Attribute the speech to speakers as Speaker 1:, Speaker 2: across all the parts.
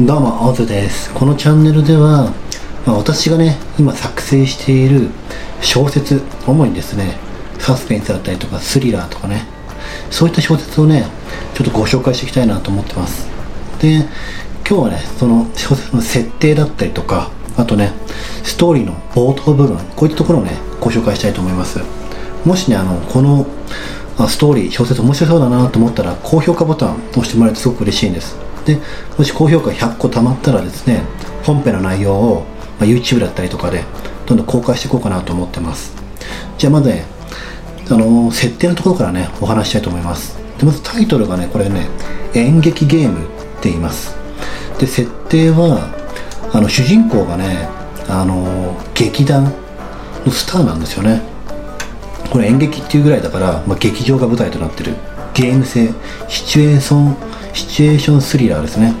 Speaker 1: どうも、オズです。このチャンネルでは、まあ、私がね、今作成している小説、主にですね、サスペンスだったりとか、スリラーとかね、そういった小説をね、ちょっとご紹介していきたいなと思ってます。で、今日はね、その小説の設定だったりとか、あとね、ストーリーの冒頭部分、こういったところをね、ご紹介したいと思います。もしね、あの、このストーリー、小説面白そうだなと思ったら、高評価ボタン押してもらえるとすごく嬉しいんです。で、もし高評価100個貯まったらですね、本編の内容を、まあ、YouTube だったりとかで、どんどん公開していこうかなと思ってます。じゃあまずね、あの設定のところからね、お話ししたいと思います。で、まずタイトルがね、これね、演劇ゲームって言います。で、設定は、あの、主人公がね、あの劇団のスターなんですよね。これ演劇っていうぐらいだから、まあ、劇場が舞台となってるゲーム性シチュエーションシチュエーションスリラーですね。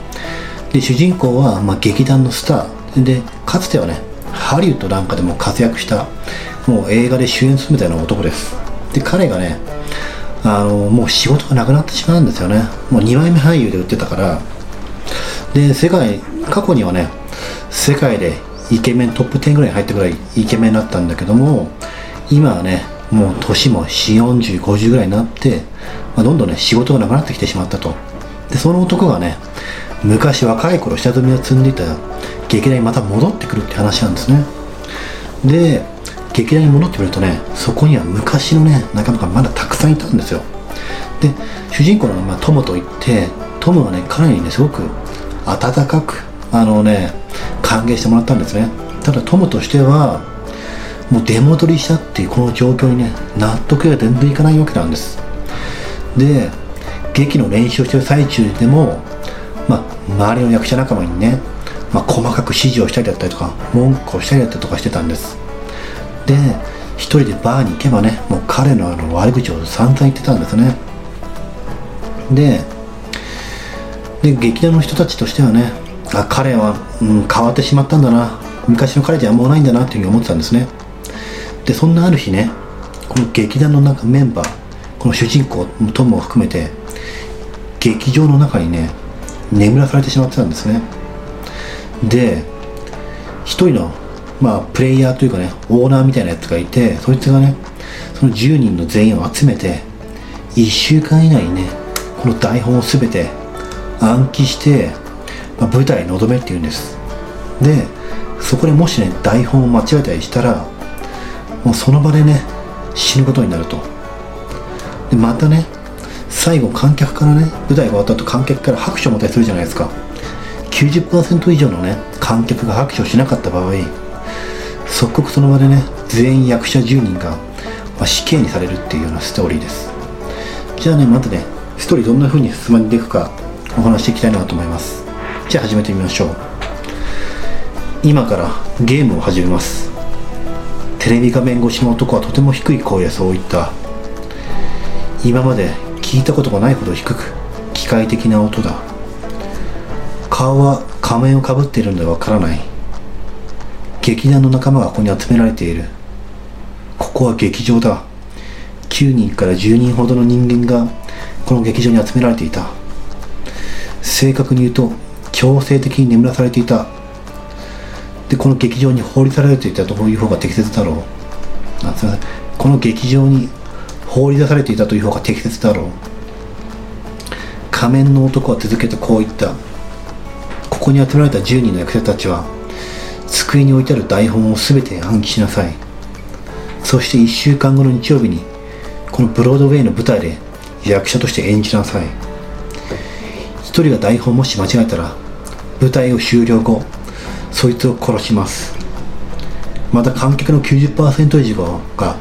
Speaker 1: で主人公は、まあ、劇団のスター。でかつてはねハリウッドなんかでも活躍したもう映画で主演するみたいな男です。で彼がねあのもう仕事がなくなってしまうんですよね。もう2枚目俳優で売ってたから。で世界過去にはね世界でイケメントップ10ぐらいに入ってくらいイケメンだったんだけども今はねもう年も44050ぐらいになって、まあ、どんどんね仕事がなくなってきてしまったと。でその男がね昔若い頃下積みを積んでいた劇団にまた戻ってくるって話なんですね。で劇団に戻ってみるとねそこには昔のね仲間がまだたくさんいたんですよ。で主人公の名前はトムといってトムはね彼にねすごく温かくあのね歓迎してもらったんですね。ただトムとしてはもう出戻りしたっていうこの状況にね納得が全然いかないわけなんです。で劇の練習をしてる最中でも、まあ、周りの役者仲間にね、まあ、細かく指示をしたりだったりとか文句をしたりだったりとかしてたんです。で一人でバーに行けばねもう彼のあの悪口を散々言ってたんですね。でで劇団の人たちとしてはねあ彼は、うん、変わってしまったんだな。昔の彼ではもうないんだなっていうふうに思ってたんですね。でそんなある日ねこの劇団の中メンバーこの主人公トムを含めて劇場の中にね眠らされてしまってたんですね。で一人のまあプレイヤーというかねオーナーみたいなやつがいてそいつがねその10人の全員を集めて1週間以内にねこの台本を全て暗記して、まあ、舞台に臨めって言うんです。でそこでもしね台本を間違えたりしたらもうその場でね死ぬことになると。でまたね最後観客からね舞台が終わった後観客から拍手を持たりするじゃないですか。90%以上のね観客が拍手をしなかった場合即刻その場でね全員役者10人が、まあ、死刑にされるっていうようなストーリーです。じゃあねまずねストーリーどんな風に進んでいくかお話していきたいなと思います。じゃあ始めてみましょう。今からゲームを始めます。テレビ画面越しの男はとても低い声でそう言った。今まで聞いたことがないほど低く機械的な音だ。顔は仮面をかぶっているのでわからない。劇団の仲間がここに集められている。ここは劇場だ。9人から10人ほどの人間がこの劇場に集められていた。正確に言うと強制的に眠らされていた。でこの劇場に放り去られていたという方が適切だろう。あすいません。この劇場に放り出されていたという方が適切だろう。仮面の男は続けてこう言った。ここに集められた10人の役者たちは机に置いてある台本を全て暗記しなさい。そして1週間後の日曜日にこのブロードウェイの舞台で役者として演じなさい。一人が台本もし間違えたら舞台を終了後そいつを殺します。また観客の90%以上が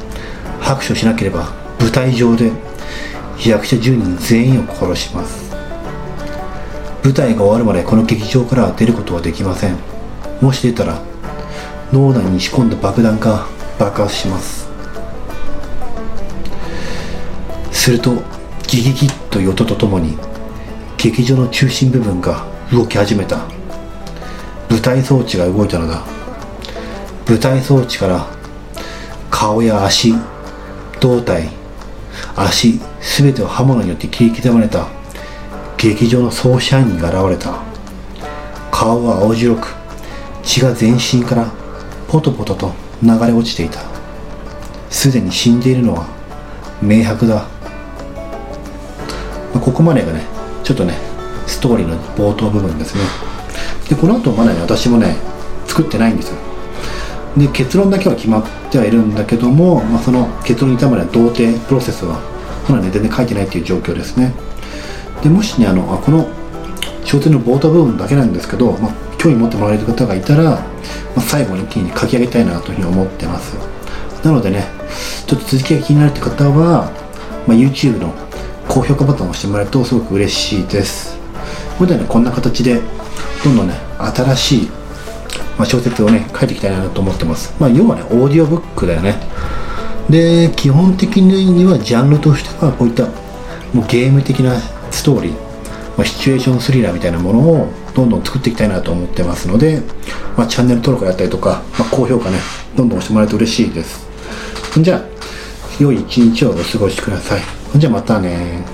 Speaker 1: 拍手をしなければ舞台上で役者10人全員を殺します。舞台が終わるまでこの劇場からは出ることはできません。もし出たら脳内に仕込んだ爆弾が爆発します。するとギギギッと音とともに劇場の中心部分が動き始めた。舞台装置が動いたのだ。舞台装置から顔や足胴体足全てを刃物によって切り刻まれた。劇場の総支配人が現れた。顔は青白く血が全身からポトポトと流れ落ちていた。すでに死んでいるのは明白だ、まあ、ここまでがねちょっとねストーリーの冒頭部分ですね。でこの後まだね私もね作ってないんですよ。で結論だけは決まってはいるんだけども、まあ、その結論に至るまでは童貞プロセスはまだね全然書いてないっていう状況ですね。でもしねあのあこの小説の冒頭部分だけなんですけど、まあ、興味持ってもらえる方がいたら、まあ、最後に一気に書き上げたいなというふうに思ってます。なのでねちょっと続きが気になるって方は、まあ、YouTube の高評価ボタンを押してもらえるとすごく嬉しいです。これでねこんな形でどんどんね新しい、まあ、小説をね書いていきたいなと思ってます。まあ要はねオーディオブックだよね。で基本的にはジャンルとしてはこういったもうゲーム的なストーリー、まあ、シチュエーションスリラーみたいなものをどんどん作っていきたいなと思ってますので、まあ、チャンネル登録だったりとか、まあ、高評価ねどんどん押してもらえると嬉しいです。じゃあ良い一日をお過ごしください。じゃあまたね